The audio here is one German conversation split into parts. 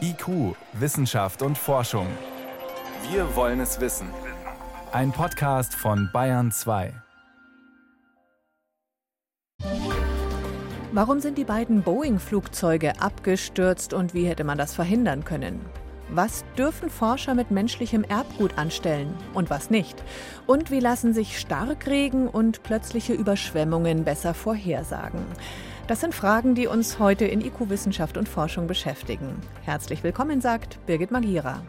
IQ, Wissenschaft und Forschung. Wir wollen es wissen. Ein Podcast von Bayern 2. Warum sind die beiden Boeing-Flugzeuge abgestürzt und wie hätte man das verhindern können? Was dürfen Forscher mit menschlichem Erbgut anstellen und was nicht? Und wie lassen sich Starkregen und plötzliche Überschwemmungen besser vorhersagen? Das sind Fragen, die uns heute in IQ Wissenschaft und Forschung beschäftigen. Herzlich willkommen, sagt Birgit Magira.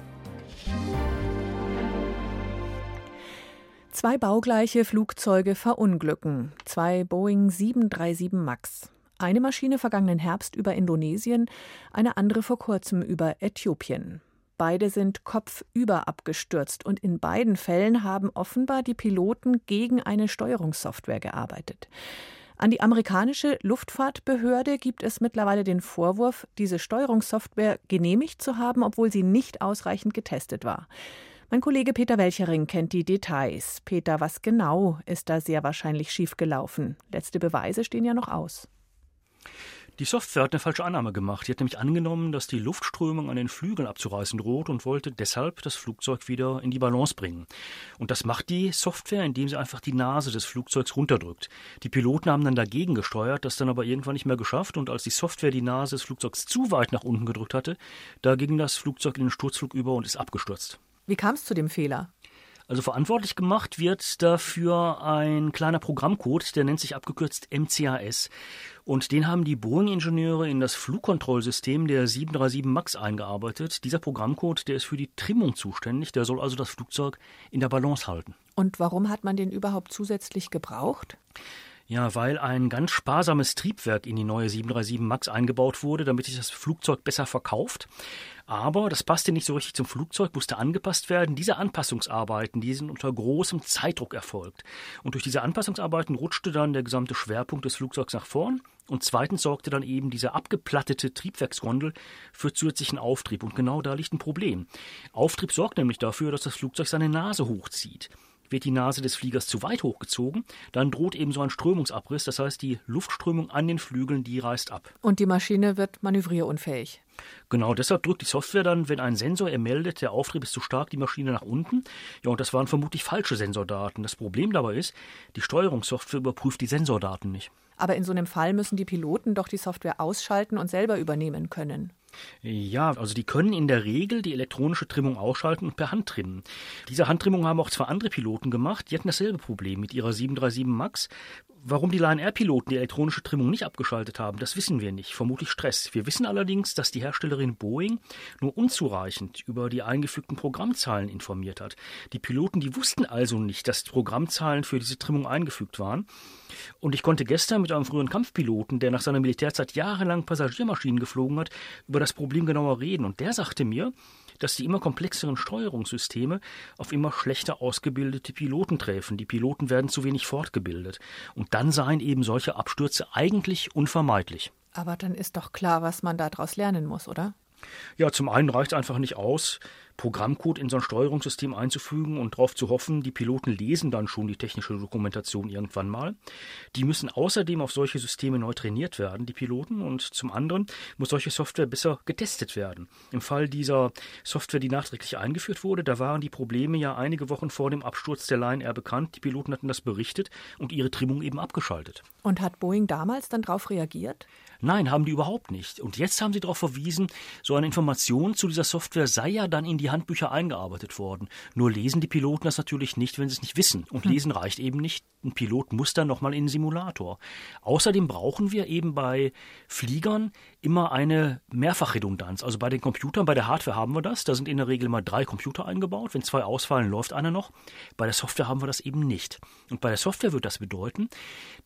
Zwei baugleiche Flugzeuge verunglücken. Zwei Boeing 737 MAX. Eine Maschine vergangenen Herbst über Indonesien, eine andere vor kurzem über Äthiopien. Beide sind kopfüber abgestürzt und in beiden Fällen haben offenbar die Piloten gegen eine Steuerungssoftware gearbeitet. An die amerikanische Luftfahrtbehörde gibt es mittlerweile den Vorwurf, diese Steuerungssoftware genehmigt zu haben, obwohl sie nicht ausreichend getestet war. Mein Kollege Peter Welchering kennt die Details. Peter, was genau ist da sehr wahrscheinlich schiefgelaufen? Letzte Beweise stehen ja noch aus. Die Software hat eine falsche Annahme gemacht. Sie hat nämlich angenommen, dass die Luftströmung an den Flügeln abzureißen droht und wollte deshalb das Flugzeug wieder in die Balance bringen. Und das macht die Software, indem sie einfach die Nase des Flugzeugs runterdrückt. Die Piloten haben dann dagegen gesteuert, das dann aber irgendwann nicht mehr geschafft und als die Software die Nase des Flugzeugs zu weit nach unten gedrückt hatte, da ging das Flugzeug in den Sturzflug über und ist abgestürzt. Wie kam es zu dem Fehler? Also verantwortlich gemacht wird dafür ein kleiner Programmcode, der nennt sich abgekürzt MCAS. Und den haben die Boeing-Ingenieure in das Flugkontrollsystem der 737 MAX eingearbeitet. Dieser Programmcode, der ist für die Trimmung zuständig, der soll also das Flugzeug in der Balance halten. Und warum hat man den überhaupt zusätzlich gebraucht? Ja, weil ein ganz sparsames Triebwerk in die neue 737 MAX eingebaut wurde, damit sich das Flugzeug besser verkauft. Aber das passte nicht so richtig zum Flugzeug, musste angepasst werden. Diese Anpassungsarbeiten, die sind unter großem Zeitdruck erfolgt. Und durch diese Anpassungsarbeiten rutschte dann der gesamte Schwerpunkt des Flugzeugs nach vorn. Und zweitens sorgte dann eben diese abgeplattete Triebwerksgondel für zusätzlichen Auftrieb. Und genau da liegt ein Problem. Auftrieb sorgt nämlich dafür, dass das Flugzeug seine Nase hochzieht. Wird die Nase des Fliegers zu weit hochgezogen, dann droht eben so ein Strömungsabriss, das heißt die Luftströmung an den Flügeln, die reißt ab. Und die Maschine wird manövrierunfähig. Genau, deshalb drückt die Software dann, wenn ein Sensor ermeldet, der Auftrieb ist zu stark, die Maschine nach unten. Ja, und das waren vermutlich falsche Sensordaten. Das Problem dabei ist, die Steuerungssoftware überprüft die Sensordaten nicht. Aber in so einem Fall müssen die Piloten doch die Software ausschalten und selber übernehmen können. Ja, also die können in der Regel die elektronische Trimmung ausschalten und per Hand trimmen. Diese Handtrimmung haben auch zwei andere Piloten gemacht. Die hatten dasselbe Problem mit ihrer 737 MAX. Warum die Lion Air Piloten die elektronische Trimmung nicht abgeschaltet haben, das wissen wir nicht. Vermutlich Stress. Wir wissen allerdings, dass die Herstellerin Boeing nur unzureichend über die eingefügten Programmzahlen informiert hat. Die Piloten, die wussten also nicht, dass Programmzahlen für diese Trimmung eingefügt waren. Und ich konnte gestern mit einem früheren Kampfpiloten, der nach seiner Militärzeit jahrelang Passagiermaschinen geflogen hat, über das Problem genauer reden. Und der sagte mir, dass die immer komplexeren Steuerungssysteme auf immer schlechter ausgebildete Piloten treffen. Die Piloten werden zu wenig fortgebildet. Und dann seien eben solche Abstürze eigentlich unvermeidlich. Aber dann ist doch klar, was man daraus lernen muss, oder? Ja, zum einen reicht es einfach nicht aus, Programmcode in so ein Steuerungssystem einzufügen und darauf zu hoffen, die Piloten lesen dann schon die technische Dokumentation irgendwann mal. Die müssen außerdem auf solche Systeme neu trainiert werden, die Piloten, und zum anderen muss solche Software besser getestet werden. Im Fall dieser Software, die nachträglich eingeführt wurde, da waren die Probleme ja einige Wochen vor dem Absturz der Lion Air bekannt. Die Piloten hatten das berichtet und ihre Trimmung eben abgeschaltet. Und hat Boeing damals dann darauf reagiert? Nein, haben die überhaupt nicht. Und jetzt haben sie darauf verwiesen, so eine Information zu dieser Software sei ja dann in die Handbücher eingearbeitet worden. Nur lesen die Piloten das natürlich nicht, wenn sie es nicht wissen. Und hm. lesen reicht eben nicht. Ein Pilot muss dann nochmal in den Simulator. Außerdem brauchen wir eben bei Fliegern immer eine Mehrfachredundanz. Also bei den Computern, bei der Hardware haben wir das. Da sind in der Regel mal drei Computer eingebaut. Wenn zwei ausfallen, läuft einer noch. Bei der Software haben wir das eben nicht. Und bei der Software wird das bedeuten,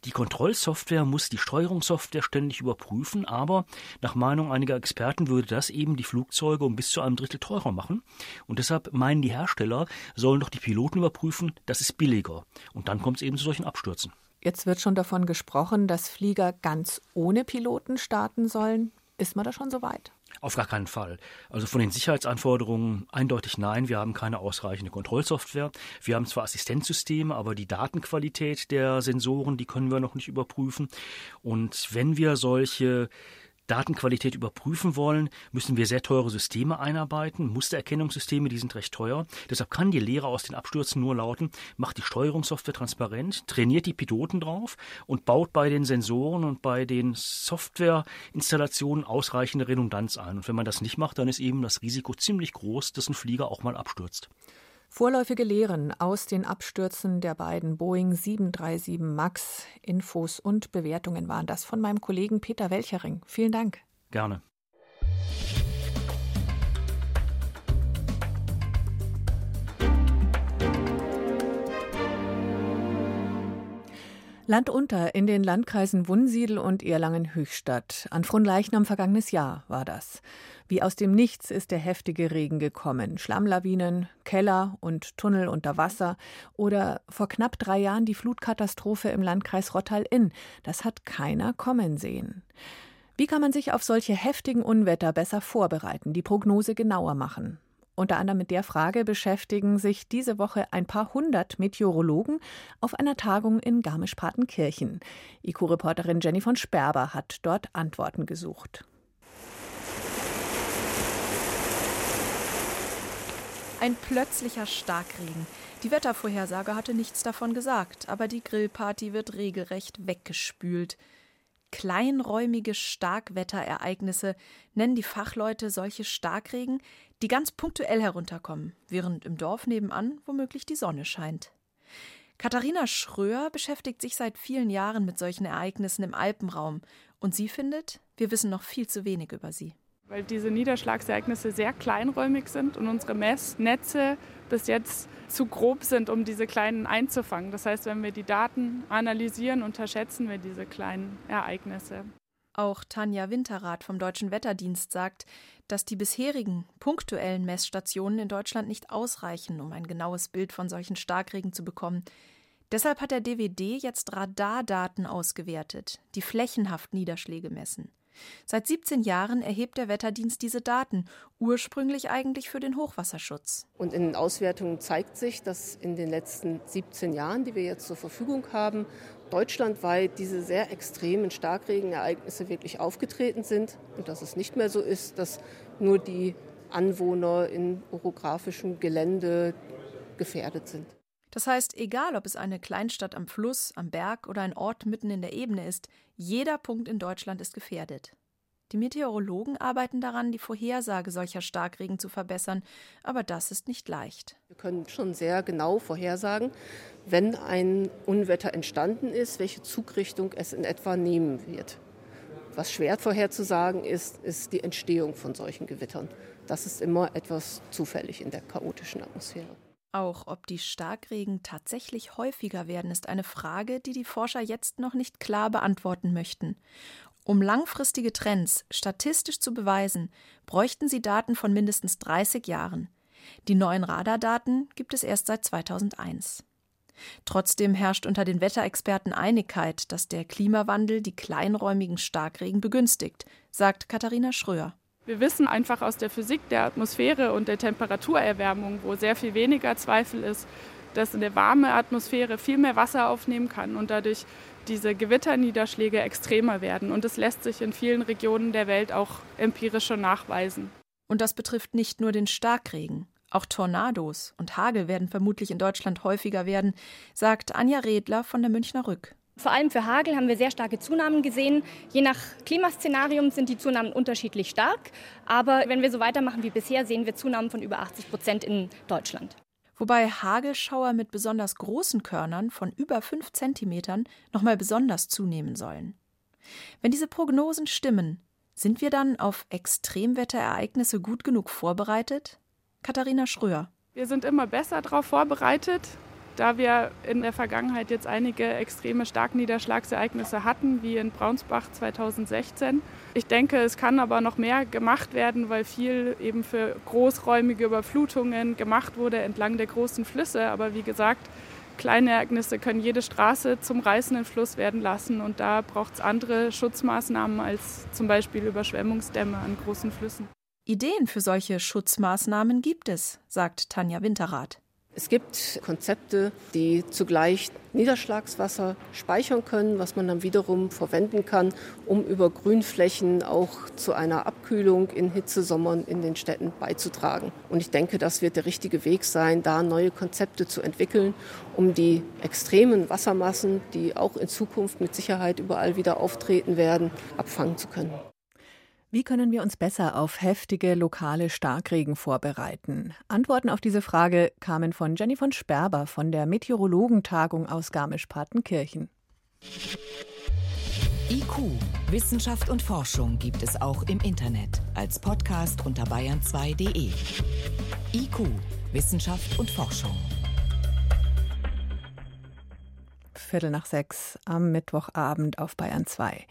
die Kontrollsoftware muss die Steuerungssoftware ständig überprüfen, aber nach Meinung einiger Experten würde das eben die Flugzeuge um bis zu einem Drittel teurer machen. Und deshalb meinen die Hersteller, sollen doch die Piloten überprüfen, das ist billiger. Und dann kommt es eben zu solchen Abstürzen. Jetzt wird schon davon gesprochen, dass Flieger ganz ohne Piloten starten sollen. Ist man da schon so weit? Auf gar keinen Fall. Also von den Sicherheitsanforderungen eindeutig nein. Wir haben keine ausreichende Kontrollsoftware. Wir haben zwar Assistenzsysteme, aber die Datenqualität der Sensoren, die können wir noch nicht überprüfen. Und wenn wir solche Datenqualität überprüfen wollen, müssen wir sehr teure Systeme einarbeiten. Mustererkennungssysteme, die sind recht teuer. Deshalb kann die Lehre aus den Abstürzen nur lauten, macht die Steuerungssoftware transparent, trainiert die Piloten drauf und baut bei den Sensoren und bei den Softwareinstallationen ausreichende Redundanz ein. Und wenn man das nicht macht, dann ist eben das Risiko ziemlich groß, dass ein Flieger auch mal abstürzt. Vorläufige Lehren aus den Abstürzen der beiden Boeing 737 MAX. Infos und Bewertungen waren das von meinem Kollegen Peter Welchering. Vielen Dank. Gerne. Land unter in den Landkreisen Wunsiedel und Erlangen-Höchstadt. An Fronleichnam vergangenes Jahr war das. Wie aus dem Nichts ist der heftige Regen gekommen. Schlammlawinen, Keller und Tunnel unter Wasser oder vor knapp drei Jahren die Flutkatastrophe im Landkreis Rottal-Inn. Das hat keiner kommen sehen. Wie kann man sich auf solche heftigen Unwetter besser vorbereiten, die Prognose genauer machen? Unter anderem mit der Frage beschäftigen sich diese Woche ein paar hundert Meteorologen auf einer Tagung in Garmisch-Partenkirchen. IQ-Reporterin Jenny von Sperber hat dort Antworten gesucht. Ein plötzlicher Starkregen. Die Wettervorhersage hatte nichts davon gesagt, aber die Grillparty wird regelrecht weggespült. Kleinräumige Starkwetterereignisse nennen die Fachleute solche Starkregen, die ganz punktuell herunterkommen, während im Dorf nebenan womöglich die Sonne scheint. Katharina Schröer beschäftigt sich seit vielen Jahren mit solchen Ereignissen im Alpenraum und sie findet, wir wissen noch viel zu wenig über sie. Weil diese Niederschlagsereignisse sehr kleinräumig sind und unsere Messnetze bis jetzt zu grob sind, um diese kleinen einzufangen. Das heißt, wenn wir die Daten analysieren, unterschätzen wir diese kleinen Ereignisse. Auch Tanja Winterrath vom Deutschen Wetterdienst sagt, dass die bisherigen punktuellen Messstationen in Deutschland nicht ausreichen, um ein genaues Bild von solchen Starkregen zu bekommen. Deshalb hat der DWD jetzt Radardaten ausgewertet, die flächenhaft Niederschläge messen. Seit 17 Jahren erhebt der Wetterdienst diese Daten, ursprünglich eigentlich für den Hochwasserschutz. Und in den Auswertungen zeigt sich, dass in den letzten 17 Jahren, die wir jetzt zur Verfügung haben, deutschlandweit diese sehr extremen Starkregenereignisse wirklich aufgetreten sind und dass es nicht mehr so ist, dass nur die Anwohner in orografischem Gelände gefährdet sind. Das heißt, egal ob es eine Kleinstadt am Fluss, am Berg oder ein Ort mitten in der Ebene ist, jeder Punkt in Deutschland ist gefährdet. Die Meteorologen arbeiten daran, die Vorhersage solcher Starkregen zu verbessern, aber das ist nicht leicht. Wir können schon sehr genau vorhersagen, wenn ein Unwetter entstanden ist, welche Zugrichtung es in etwa nehmen wird. Was schwer vorherzusagen ist, ist die Entstehung von solchen Gewittern. Das ist immer etwas zufällig in der chaotischen Atmosphäre. Auch ob die Starkregen tatsächlich häufiger werden, ist eine Frage, die die Forscher jetzt noch nicht klar beantworten möchten. Um langfristige Trends statistisch zu beweisen, bräuchten sie Daten von mindestens 30 Jahren. Die neuen Radardaten gibt es erst seit 2001. Trotzdem herrscht unter den Wetterexperten Einigkeit, dass der Klimawandel die kleinräumigen Starkregen begünstigt, sagt Katharina Schröer. Wir wissen einfach aus der Physik der Atmosphäre und der Temperaturerwärmung, wo sehr viel weniger Zweifel ist, dass eine warme Atmosphäre viel mehr Wasser aufnehmen kann und dadurch diese Gewitterniederschläge extremer werden. Und das lässt sich in vielen Regionen der Welt auch empirisch schon nachweisen. Und das betrifft nicht nur den Starkregen. Auch Tornados und Hagel werden vermutlich in Deutschland häufiger werden, sagt Anja Redler von der Münchner Rück. Vor allem für Hagel haben wir sehr starke Zunahmen gesehen. Je nach Klimaszenarium sind die Zunahmen unterschiedlich stark. Aber wenn wir so weitermachen wie bisher, sehen wir Zunahmen von über 80 Prozent in Deutschland. Wobei Hagelschauer mit besonders großen Körnern von über 5 Zentimetern nochmal besonders zunehmen sollen. Wenn diese Prognosen stimmen, sind wir dann auf Extremwetterereignisse gut genug vorbereitet? Katharina Schröer. Wir sind immer besser darauf vorbereitet. Da wir in der Vergangenheit jetzt einige extreme Starkniederschlagsereignisse hatten, wie in Braunsbach 2016. Ich denke, es kann aber noch mehr gemacht werden, weil viel eben für großräumige Überflutungen gemacht wurde entlang der großen Flüsse. Aber wie gesagt, kleine Ereignisse können jede Straße zum reißenden Fluss werden lassen und da braucht es andere Schutzmaßnahmen als zum Beispiel Überschwemmungsdämme an großen Flüssen. Ideen für solche Schutzmaßnahmen gibt es, sagt Tanja Winterrath. Es gibt Konzepte, die zugleich Niederschlagswasser speichern können, was man dann wiederum verwenden kann, um über Grünflächen auch zu einer Abkühlung in Hitzesommern in den Städten beizutragen. Und ich denke, das wird der richtige Weg sein, da neue Konzepte zu entwickeln, um die extremen Wassermassen, die auch in Zukunft mit Sicherheit überall wieder auftreten werden, abfangen zu können. Wie können wir uns besser auf heftige lokale Starkregen vorbereiten? Antworten auf diese Frage kamen von Jenny von Sperber von der Meteorologentagung aus Garmisch-Partenkirchen. IQ, Wissenschaft und Forschung gibt es auch im Internet als Podcast unter bayern2.de. IQ, Wissenschaft und Forschung. Viertel nach sechs am Mittwochabend auf Bayern 2.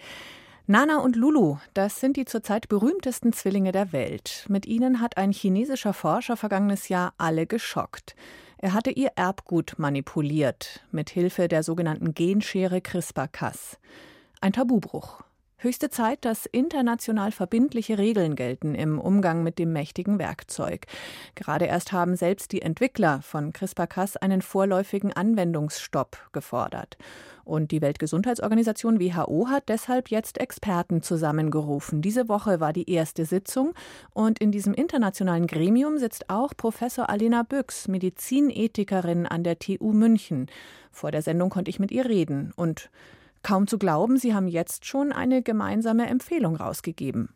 Nana und Lulu, das sind die zurzeit berühmtesten Zwillinge der Welt. Mit ihnen hat ein chinesischer Forscher vergangenes Jahr alle geschockt. Er hatte ihr Erbgut manipuliert, mit Hilfe der sogenannten Genschere CRISPR-Cas. Ein Tabubruch. Höchste Zeit, dass international verbindliche Regeln gelten im Umgang mit dem mächtigen Werkzeug. Gerade erst haben selbst die Entwickler von CRISPR-Cas einen vorläufigen Anwendungsstopp gefordert. Und die Weltgesundheitsorganisation WHO hat deshalb jetzt Experten zusammengerufen. Diese Woche war die erste Sitzung und in diesem internationalen Gremium sitzt auch Professor Alena Büchs, Medizinethikerin an der TU München. Vor der Sendung konnte ich mit ihr reden und kaum zu glauben, sie haben jetzt schon eine gemeinsame Empfehlung rausgegeben.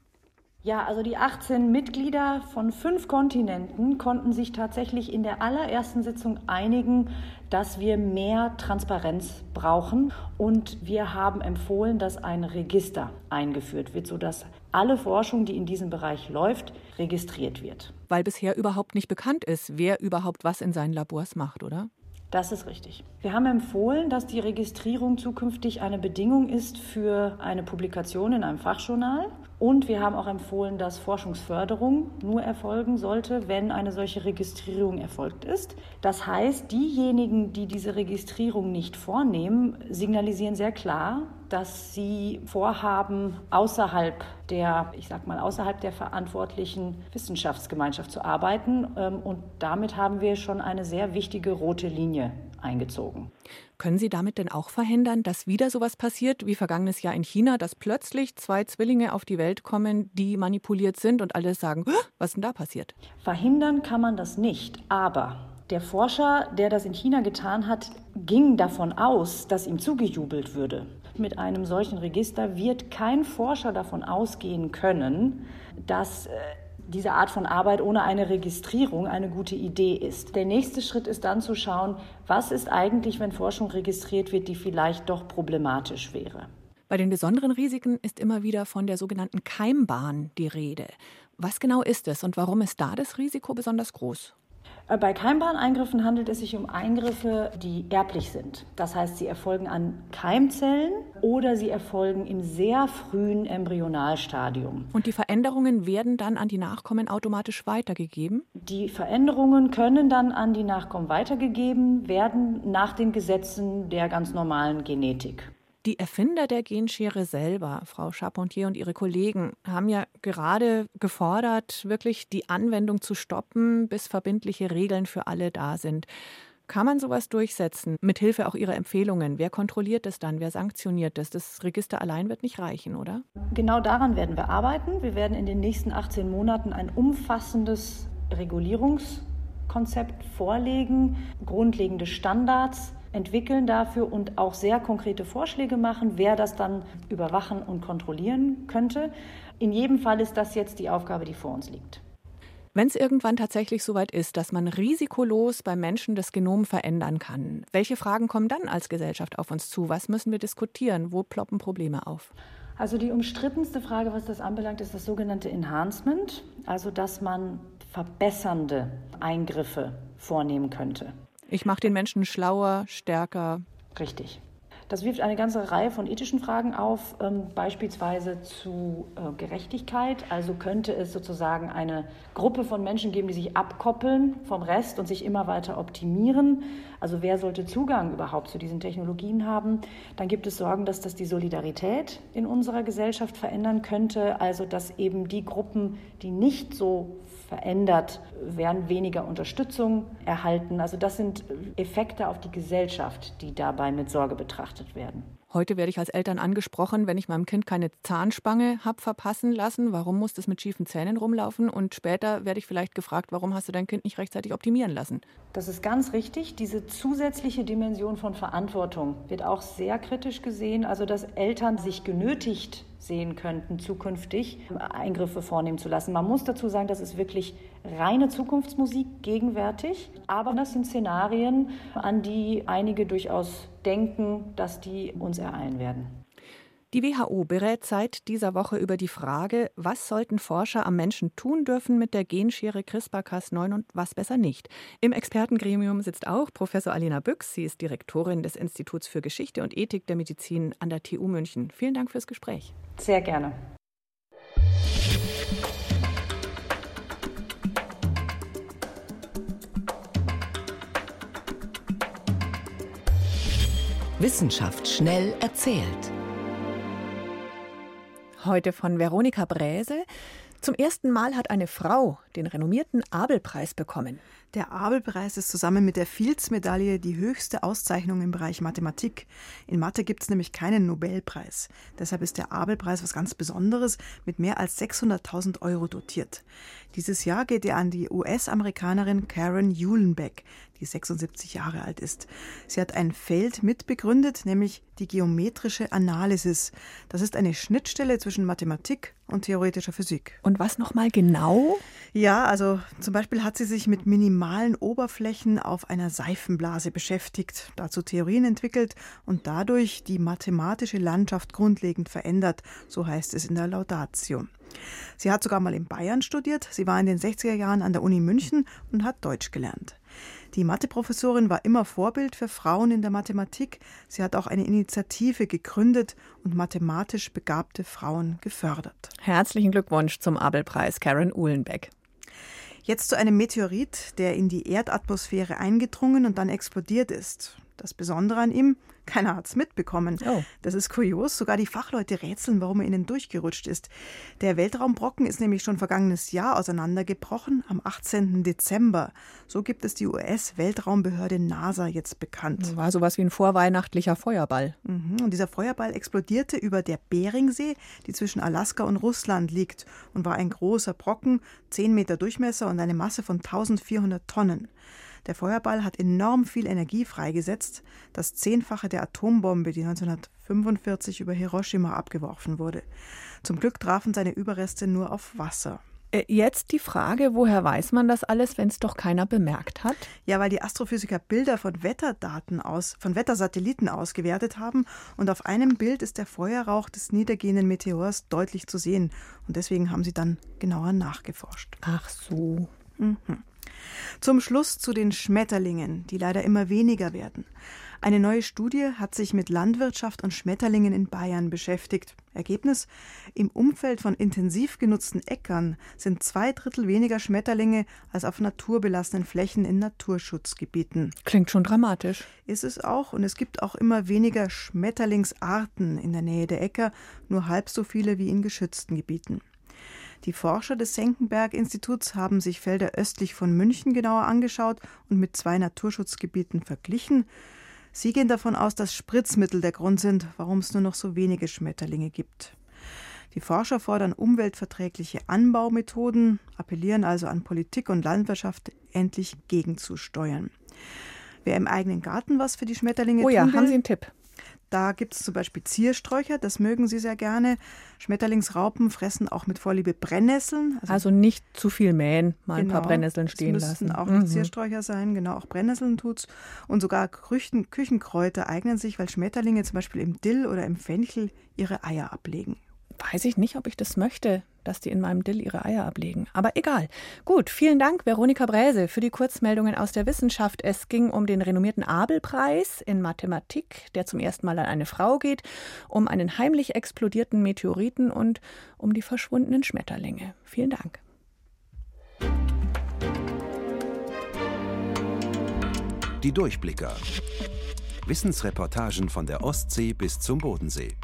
Ja, also die 18 Mitglieder von fünf Kontinenten konnten sich tatsächlich in der allerersten Sitzung einigen, dass wir mehr Transparenz brauchen. Und wir haben empfohlen, dass ein Register eingeführt wird, sodass alle Forschung, die in diesem Bereich läuft, registriert wird. Weil bisher überhaupt nicht bekannt ist, wer überhaupt was in seinen Labors macht, oder? Das ist richtig. Wir haben empfohlen, dass die Registrierung zukünftig eine Bedingung ist für eine Publikation in einem Fachjournal. Und wir haben auch empfohlen, dass Forschungsförderung nur erfolgen sollte, wenn eine solche Registrierung erfolgt ist. Das heißt, diejenigen, die diese Registrierung nicht vornehmen, signalisieren sehr klar, dass sie vorhaben, außerhalb der, ich sag mal, außerhalb der verantwortlichen Wissenschaftsgemeinschaft zu arbeiten. Ähm, und damit haben wir schon eine sehr wichtige rote Linie eingezogen. Können Sie damit denn auch verhindern, dass wieder sowas passiert wie vergangenes Jahr in China, dass plötzlich zwei Zwillinge auf die Welt kommen, die manipuliert sind und alle sagen, was ist denn da passiert? Verhindern kann man das nicht, aber der Forscher, der das in China getan hat, ging davon aus, dass ihm zugejubelt würde. Mit einem solchen Register wird kein Forscher davon ausgehen können, dass äh, diese Art von Arbeit ohne eine Registrierung eine gute Idee ist. Der nächste Schritt ist dann zu schauen, was ist eigentlich, wenn Forschung registriert wird, die vielleicht doch problematisch wäre. Bei den besonderen Risiken ist immer wieder von der sogenannten Keimbahn die Rede. Was genau ist es und warum ist da das Risiko besonders groß? Äh, bei Keimbahnеingriffen handelt es sich um Eingriffe, die erblich sind. Das heißt, sie erfolgen an Keimzellen oder sie erfolgen im sehr frühen Embryonalstadium. Und die Veränderungen werden dann an die Nachkommen automatisch weitergegeben? Die Veränderungen können dann an die Nachkommen weitergegeben werden nach den Gesetzen der ganz normalen Genetik. Die Erfinder der Genschere selber, Frau Charpentier und ihre Kollegen, haben ja gerade gefordert, wirklich die Anwendung zu stoppen, bis verbindliche Regeln für alle da sind. Kann man sowas durchsetzen, mithilfe auch Ihrer Empfehlungen? Wer kontrolliert das dann? Wer sanktioniert das? Das Register allein wird nicht reichen, oder? Genau daran werden wir arbeiten. Wir werden in den nächsten 18 Monaten ein umfassendes Regulierungskonzept vorlegen, grundlegende Standards entwickeln dafür und auch sehr konkrete Vorschläge machen, wer das dann überwachen und kontrollieren könnte. In jedem Fall ist das jetzt die Aufgabe, die vor uns liegt. Wenn es irgendwann tatsächlich soweit ist, dass man risikolos beim Menschen das Genom verändern kann, welche Fragen kommen dann als Gesellschaft auf uns zu? Was müssen wir diskutieren? Wo ploppen Probleme auf? Also die umstrittenste Frage, was das anbelangt, ist das sogenannte Enhancement, also dass man verbessernde Eingriffe vornehmen könnte. Ich mache den Menschen schlauer, stärker. Richtig. Das wirft eine ganze Reihe von ethischen Fragen auf, ähm, beispielsweise zu äh, Gerechtigkeit. Also könnte es sozusagen eine Gruppe von Menschen geben, die sich abkoppeln vom Rest und sich immer weiter optimieren. Also wer sollte Zugang überhaupt zu diesen Technologien haben? Dann gibt es Sorgen, dass das die Solidarität in unserer Gesellschaft verändern könnte. Also dass eben die Gruppen, die nicht so verändert, werden weniger Unterstützung erhalten. Also das sind Effekte auf die Gesellschaft, die dabei mit Sorge betrachtet werden. Heute werde ich als Eltern angesprochen, wenn ich meinem Kind keine Zahnspange habe verpassen lassen. Warum muss das mit schiefen Zähnen rumlaufen? Und später werde ich vielleicht gefragt, warum hast du dein Kind nicht rechtzeitig optimieren lassen? Das ist ganz richtig. Diese zusätzliche Dimension von Verantwortung wird auch sehr kritisch gesehen. Also, dass Eltern sich genötigt sehen könnten, zukünftig Eingriffe vornehmen zu lassen. Man muss dazu sagen, das ist wirklich reine Zukunftsmusik gegenwärtig, aber das sind Szenarien, an die einige durchaus denken, dass die uns ereilen werden. Die WHO berät seit dieser Woche über die Frage, was sollten Forscher am Menschen tun dürfen mit der Genschere CRISPR-Cas9 und was besser nicht. Im Expertengremium sitzt auch Professor Alina Büchs. Sie ist Direktorin des Instituts für Geschichte und Ethik der Medizin an der TU München. Vielen Dank fürs Gespräch. Sehr gerne. Wissenschaft schnell erzählt. Heute von Veronika Bräse. Zum ersten Mal hat eine Frau den renommierten Abelpreis bekommen. Der Abelpreis ist zusammen mit der Fields-Medaille die höchste Auszeichnung im Bereich Mathematik. In Mathe gibt es nämlich keinen Nobelpreis. Deshalb ist der Abelpreis was ganz Besonderes mit mehr als 600.000 Euro dotiert. Dieses Jahr geht er an die US-Amerikanerin Karen Uhlenbeck, die 76 Jahre alt ist. Sie hat ein Feld mitbegründet, nämlich die geometrische Analysis. Das ist eine Schnittstelle zwischen Mathematik und theoretischer Physik. Und was nochmal genau? Ja, also zum Beispiel hat sie sich mit minimalen Oberflächen auf einer Seifenblase beschäftigt, dazu Theorien entwickelt und dadurch die mathematische Landschaft grundlegend verändert, so heißt es in der Laudatio. Sie hat sogar mal in Bayern studiert, sie war in den 60er Jahren an der Uni München und hat Deutsch gelernt. Die Matheprofessorin war immer Vorbild für Frauen in der Mathematik. Sie hat auch eine Initiative gegründet und mathematisch begabte Frauen gefördert. Herzlichen Glückwunsch zum Abelpreis, Karen Uhlenbeck. Jetzt zu einem Meteorit, der in die Erdatmosphäre eingedrungen und dann explodiert ist. Das Besondere an ihm, keiner hat es mitbekommen. Oh. Das ist kurios. Sogar die Fachleute rätseln, warum er ihnen durchgerutscht ist. Der Weltraumbrocken ist nämlich schon vergangenes Jahr auseinandergebrochen, am 18. Dezember. So gibt es die US-Weltraumbehörde NASA jetzt bekannt. War sowas wie ein vorweihnachtlicher Feuerball. Mhm. Und dieser Feuerball explodierte über der Beringsee, die zwischen Alaska und Russland liegt, und war ein großer Brocken, 10 Meter Durchmesser und eine Masse von 1400 Tonnen. Der Feuerball hat enorm viel Energie freigesetzt, das Zehnfache der Atombombe, die 1945 über Hiroshima abgeworfen wurde. Zum Glück trafen seine Überreste nur auf Wasser. Äh, jetzt die Frage, woher weiß man das alles, wenn es doch keiner bemerkt hat? Ja, weil die Astrophysiker Bilder von Wetterdaten aus, von Wettersatelliten ausgewertet haben und auf einem Bild ist der Feuerrauch des niedergehenden Meteors deutlich zu sehen und deswegen haben sie dann genauer nachgeforscht. Ach so. Mhm. Zum Schluss zu den Schmetterlingen, die leider immer weniger werden. Eine neue Studie hat sich mit Landwirtschaft und Schmetterlingen in Bayern beschäftigt. Ergebnis: Im Umfeld von intensiv genutzten Äckern sind zwei Drittel weniger Schmetterlinge als auf naturbelassenen Flächen in Naturschutzgebieten. Klingt schon dramatisch. Ist es auch. Und es gibt auch immer weniger Schmetterlingsarten in der Nähe der Äcker, nur halb so viele wie in geschützten Gebieten. Die Forscher des Senckenberg-Instituts haben sich Felder östlich von München genauer angeschaut und mit zwei Naturschutzgebieten verglichen. Sie gehen davon aus, dass Spritzmittel der Grund sind, warum es nur noch so wenige Schmetterlinge gibt. Die Forscher fordern umweltverträgliche Anbaumethoden, appellieren also an Politik und Landwirtschaft, endlich gegenzusteuern. Wer im eigenen Garten was für die Schmetterlinge oh ja, tun will, haben Sie einen Tipp? Da gibt es zum Beispiel Ziersträucher, das mögen sie sehr gerne. Schmetterlingsraupen fressen auch mit Vorliebe Brennnesseln. Also, also nicht zu viel mähen, mal genau, ein paar genau, Brennnesseln stehen das lassen. müssten auch mhm. Ziersträucher sein, genau, auch Brennnesseln tut's. Und sogar Küchen, Küchenkräuter eignen sich, weil Schmetterlinge zum Beispiel im Dill oder im Fenchel ihre Eier ablegen. Weiß ich nicht, ob ich das möchte, dass die in meinem Dill ihre Eier ablegen. Aber egal. Gut, vielen Dank, Veronika Bräse, für die Kurzmeldungen aus der Wissenschaft. Es ging um den renommierten Abel-Preis in Mathematik, der zum ersten Mal an eine Frau geht, um einen heimlich explodierten Meteoriten und um die verschwundenen Schmetterlinge. Vielen Dank. Die Durchblicker. Wissensreportagen von der Ostsee bis zum Bodensee.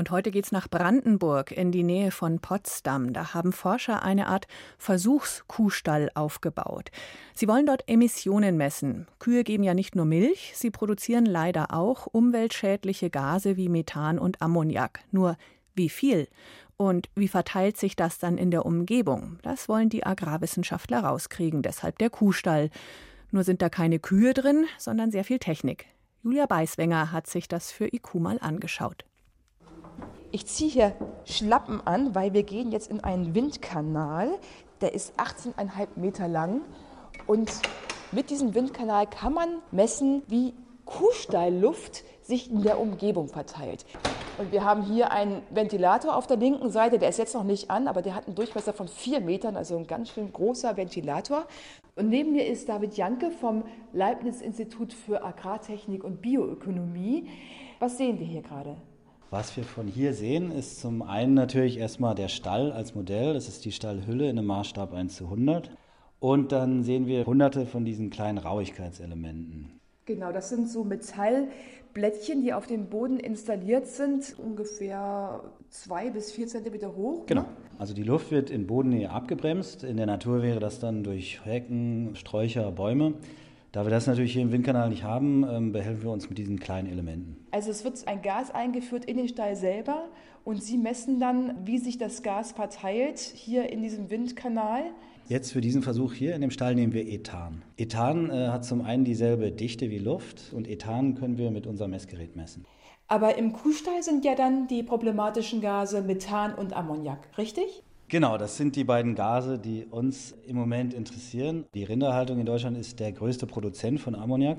Und heute geht's nach Brandenburg in die Nähe von Potsdam. Da haben Forscher eine Art Versuchskuhstall aufgebaut. Sie wollen dort Emissionen messen. Kühe geben ja nicht nur Milch, sie produzieren leider auch umweltschädliche Gase wie Methan und Ammoniak. Nur wie viel? Und wie verteilt sich das dann in der Umgebung? Das wollen die Agrarwissenschaftler rauskriegen, deshalb der Kuhstall. Nur sind da keine Kühe drin, sondern sehr viel Technik. Julia Beiswenger hat sich das für IQ mal angeschaut. Ich ziehe hier Schlappen an, weil wir gehen jetzt in einen Windkanal. Der ist 18,5 Meter lang. Und mit diesem Windkanal kann man messen, wie Kuhstallluft sich in der Umgebung verteilt. Und wir haben hier einen Ventilator auf der linken Seite, der ist jetzt noch nicht an, aber der hat einen Durchmesser von vier Metern, also ein ganz schön großer Ventilator. Und neben mir ist David Janke vom Leibniz-Institut für Agrartechnik und Bioökonomie. Was sehen wir hier gerade? Was wir von hier sehen, ist zum einen natürlich erstmal der Stall als Modell. Das ist die Stallhülle in einem Maßstab 1 zu 100. Und dann sehen wir hunderte von diesen kleinen Rauigkeitselementen. Genau, das sind so Metallblättchen, die auf dem Boden installiert sind, ungefähr zwei bis vier Zentimeter hoch. Genau. Ne? Also die Luft wird in Bodennähe abgebremst. In der Natur wäre das dann durch Hecken, Sträucher, Bäume. Da wir das natürlich hier im Windkanal nicht haben, ähm, behelfen wir uns mit diesen kleinen Elementen. Also es wird ein Gas eingeführt in den Stall selber und Sie messen dann, wie sich das Gas verteilt hier in diesem Windkanal. Jetzt für diesen Versuch hier in dem Stall nehmen wir Ethan. Ethan äh, hat zum einen dieselbe Dichte wie Luft und Ethan können wir mit unserem Messgerät messen. Aber im Kuhstall sind ja dann die problematischen Gase Methan und Ammoniak, richtig? Genau, das sind die beiden Gase, die uns im Moment interessieren. Die Rinderhaltung in Deutschland ist der größte Produzent von Ammoniak.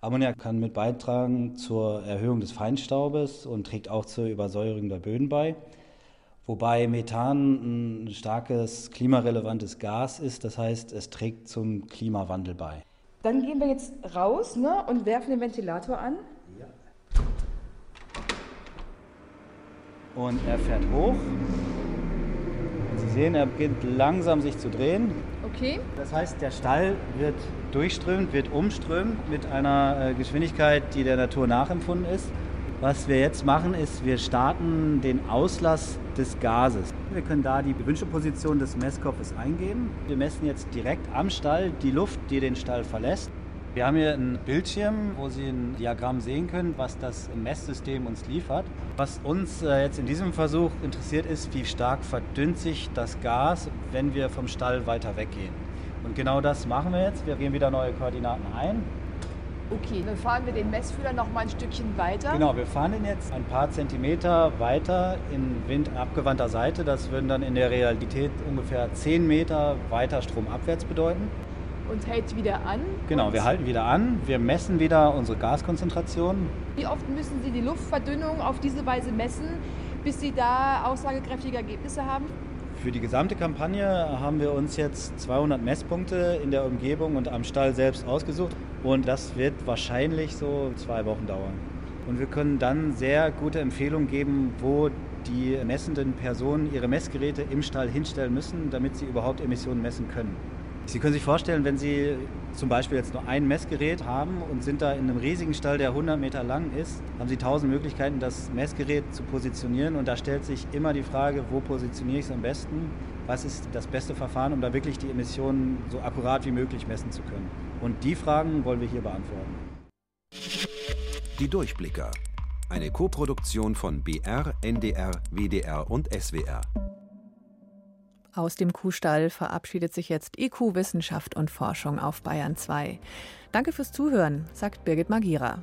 Ammoniak kann mit beitragen zur Erhöhung des Feinstaubes und trägt auch zur Übersäuerung der Böden bei. Wobei Methan ein starkes klimarelevantes Gas ist, das heißt, es trägt zum Klimawandel bei. Dann gehen wir jetzt raus ne, und werfen den Ventilator an. Ja. Und er fährt hoch. Sie sehen, er beginnt langsam sich zu drehen. Okay. Das heißt, der Stall wird durchströmt, wird umströmt mit einer äh, Geschwindigkeit, die der Natur nachempfunden ist. Was wir jetzt machen, ist, wir starten den Auslass des Gases. Wir können da die gewünschte Position des Messkopfes eingeben. Wir messen jetzt direkt am Stall die Luft, die den Stall verlässt. Wir haben hier einen Bildschirm, wo Sie ein Diagramm sehen können, was das Messsystem uns liefert. Was uns äh, jetzt in diesem Versuch interessiert ist, wie stark verdünnt sich das Gas, wenn wir vom Stall weiter weggehen. Und genau das machen wir jetzt. Wir gehen wieder neue Koordinaten ein. Okay, dann fahren wir den Messfühler noch mal ein Stückchen weiter. Genau, wir fahren den jetzt ein paar Zentimeter weiter in windabgewandter Seite. Das würden dann in der Realität ungefähr 10 Meter weiter stromabwärts bedeuten und hält wieder an. Genau, wir halten wieder an, wir messen wieder unsere Gaskonzentration. Wie oft müssen Sie die Luftverdünnung auf diese Weise messen, bis Sie da aussagekräftige Ergebnisse haben? Für die gesamte Kampagne haben wir uns jetzt 200 Messpunkte in der Umgebung und am Stall selbst ausgesucht und das wird wahrscheinlich so zwei Wochen dauern. Und wir können dann sehr gute Empfehlungen geben, wo die messenden Personen ihre Messgeräte im Stall hinstellen müssen, damit sie überhaupt Emissionen messen können. Sie können sich vorstellen, wenn Sie zum Beispiel jetzt nur ein Messgerät haben und sind da in einem riesigen Stall, der 100 Meter lang ist, haben Sie tausend Möglichkeiten, das Messgerät zu positionieren. Und da stellt sich immer die Frage, wo positioniere ich es am besten? Was ist das beste Verfahren, um da wirklich die Emissionen so akkurat wie möglich messen zu können? Und die Fragen wollen wir hier beantworten. Die Durchblicker. Eine Koproduktion von BR, NDR, WDR und SWR. Aus dem Kuhstall verabschiedet sich jetzt IQ Wissenschaft und Forschung auf Bayern 2. Danke fürs Zuhören, sagt Birgit Magira.